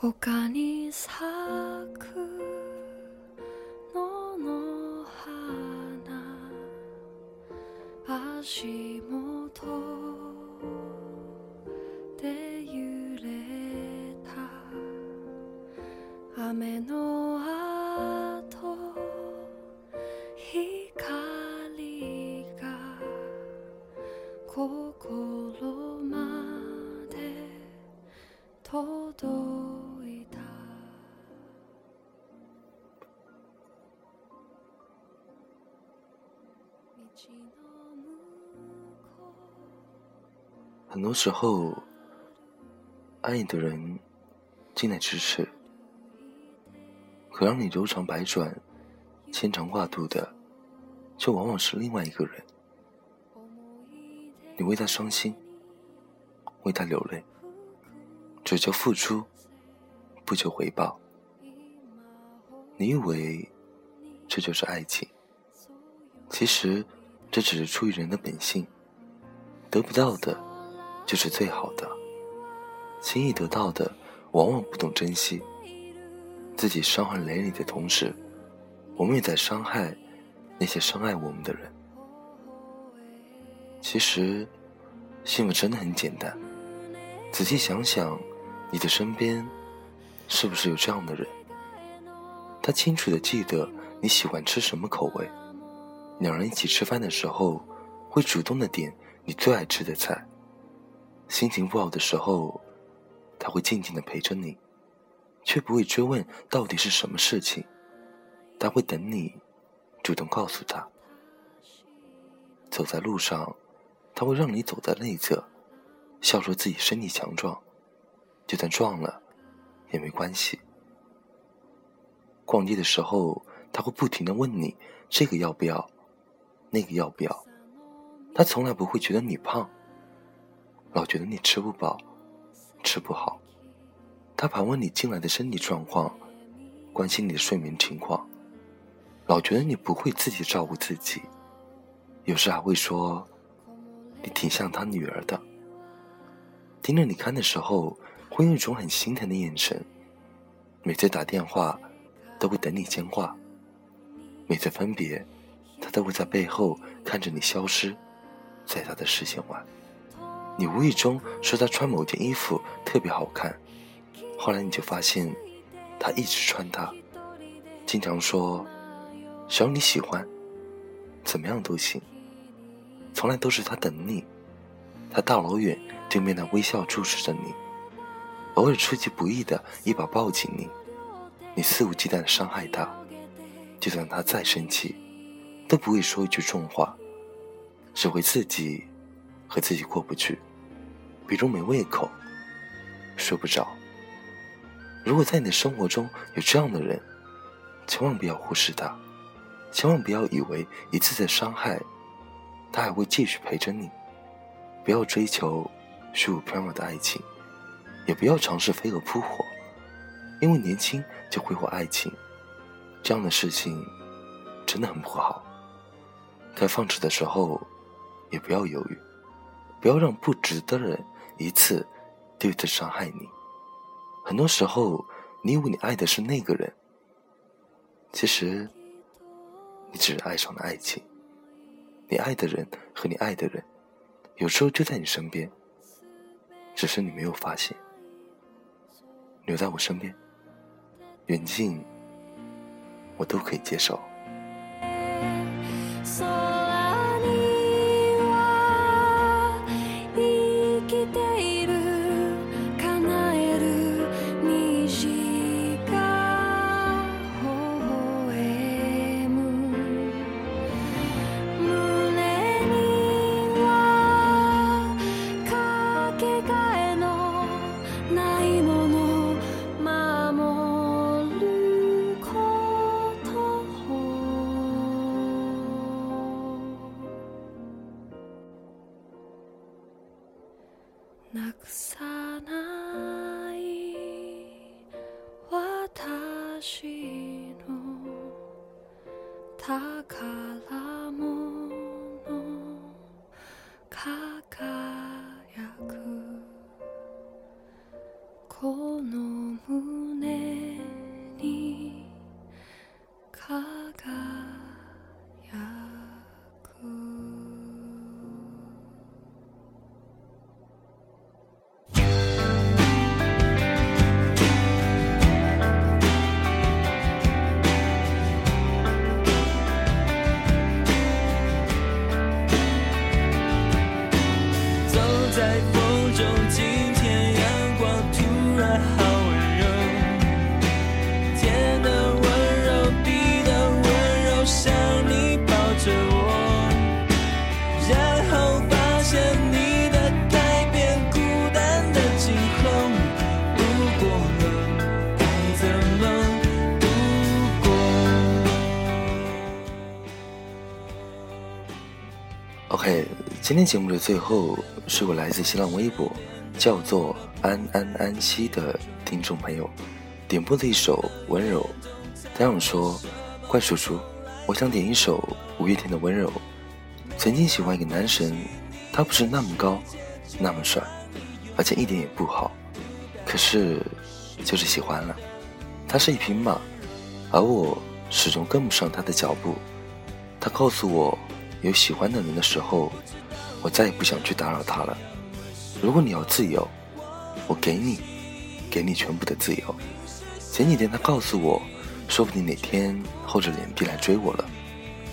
丘に咲く野の花足元で揺れた。雨の很多时候，爱你的人近在咫尺，可让你柔肠百转、牵肠挂肚的，却往往是另外一个人。你为他伤心，为他流泪，只求付出，不求回报。你以为这就是爱情，其实这只是出于人的本性。得不到的，就是最好的；轻易得到的，往往不懂珍惜。自己伤痕累累的同时，我们也在伤害那些伤害我们的人。其实，幸福真的很简单。仔细想想，你的身边是不是有这样的人？他清楚的记得你喜欢吃什么口味，两人一起吃饭的时候，会主动的点你最爱吃的菜。心情不好的时候，他会静静的陪着你，却不会追问到底是什么事情。他会等你主动告诉他。走在路上。他会让你走在内侧，笑说自己身体强壮，就算撞了也没关系。逛街的时候，他会不停的问你这个要不要，那个要不要。他从来不会觉得你胖，老觉得你吃不饱，吃不好。他盘问你近来的身体状况，关心你的睡眠情况，老觉得你不会自己照顾自己，有时还会说。你挺像他女儿的，盯着你看的时候，会用一种很心疼的眼神。每次打电话，都会等你接话；每次分别，他都会在背后看着你消失在他的视线外。你无意中说他穿某件衣服特别好看，后来你就发现，他一直穿它，经常说，只要你喜欢，怎么样都行。从来都是他等你，他大老远对面带微笑注视着你，偶尔出其不意的一把抱紧你，你肆无忌惮的伤害他，就算他再生气，都不会说一句重话，只会自己和自己过不去，比如没胃口，睡不着。如果在你的生活中有这样的人，千万不要忽视他，千万不要以为一次次伤害。他还会继续陪着你，不要追求虚无缥缈的爱情，也不要尝试飞蛾扑火，因为年轻就挥霍爱情，这样的事情真的很不好。该放弃的时候，也不要犹豫，不要让不值得的人一次又一次伤害你。很多时候，你以为你爱的是那个人，其实你只是爱上了爱情。你爱的人和你爱的人，有时候就在你身边，只是你没有发现。留在我身边，远近我都可以接受。soul. 다. OK，今天节目的最后是我来自新浪微博叫做安安安息的听众朋友点播的一首《温柔》。他让我说：“怪叔叔，我想点一首五月天的《温柔》。曾经喜欢一个男神，他不是那么高，那么帅，而且一点也不好，可是就是喜欢了。他是一匹马，而我始终跟不上他的脚步。他告诉我。”有喜欢的人的时候，我再也不想去打扰他了。如果你要自由，我给你，给你全部的自由。前几天他告诉我，说不定哪天厚着脸皮来追我了。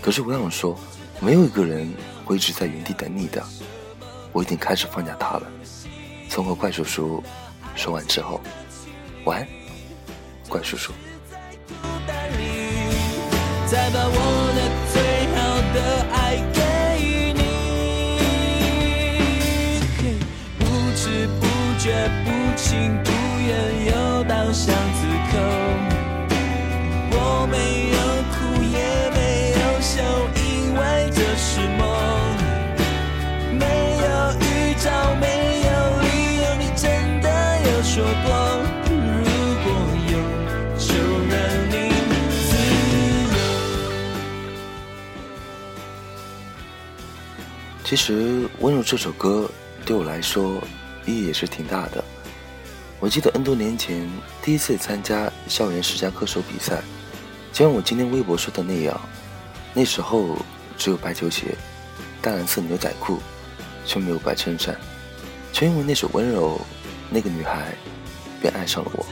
可是我想说，没有一个人会一直在原地等你的。我已经开始放下他了。从和怪叔叔说完之后，晚安，怪叔叔。觉，不情不愿，又到巷子口。我没有哭，也没有笑，因为这是梦。没有预兆，没有理由，你真的有说过，如果有，就让你自由。其实《温柔》这首歌对我来说意义也是挺大的。我记得 N 多年前第一次参加校园十佳歌手比赛，就像我今天微博说的那样，那时候只有白球鞋、淡蓝色牛仔裤，却没有白衬衫，却因为那首《温柔》，那个女孩便爱上了我。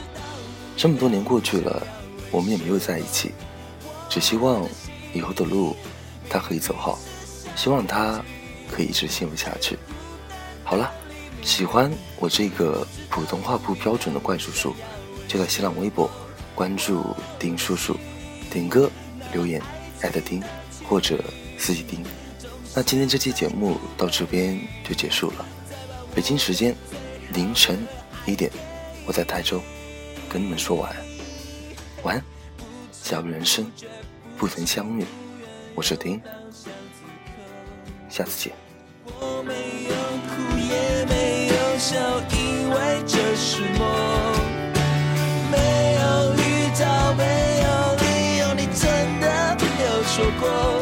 这么多年过去了，我们也没有在一起，只希望以后的路她可以走好，希望她。可以一直幸福下去。好了，喜欢我这个普通话不标准的怪叔叔，就在新浪微博关注丁叔叔，点歌留言艾特丁或者私信丁。那今天这期节目到这边就结束了。北京时间凌晨一点，我在台州跟你们说晚安。晚安，假如人生不曾相遇，我是丁。下次见。我没有哭，也没有笑，因为这是梦。没有预兆，没有理由，你真的有说过。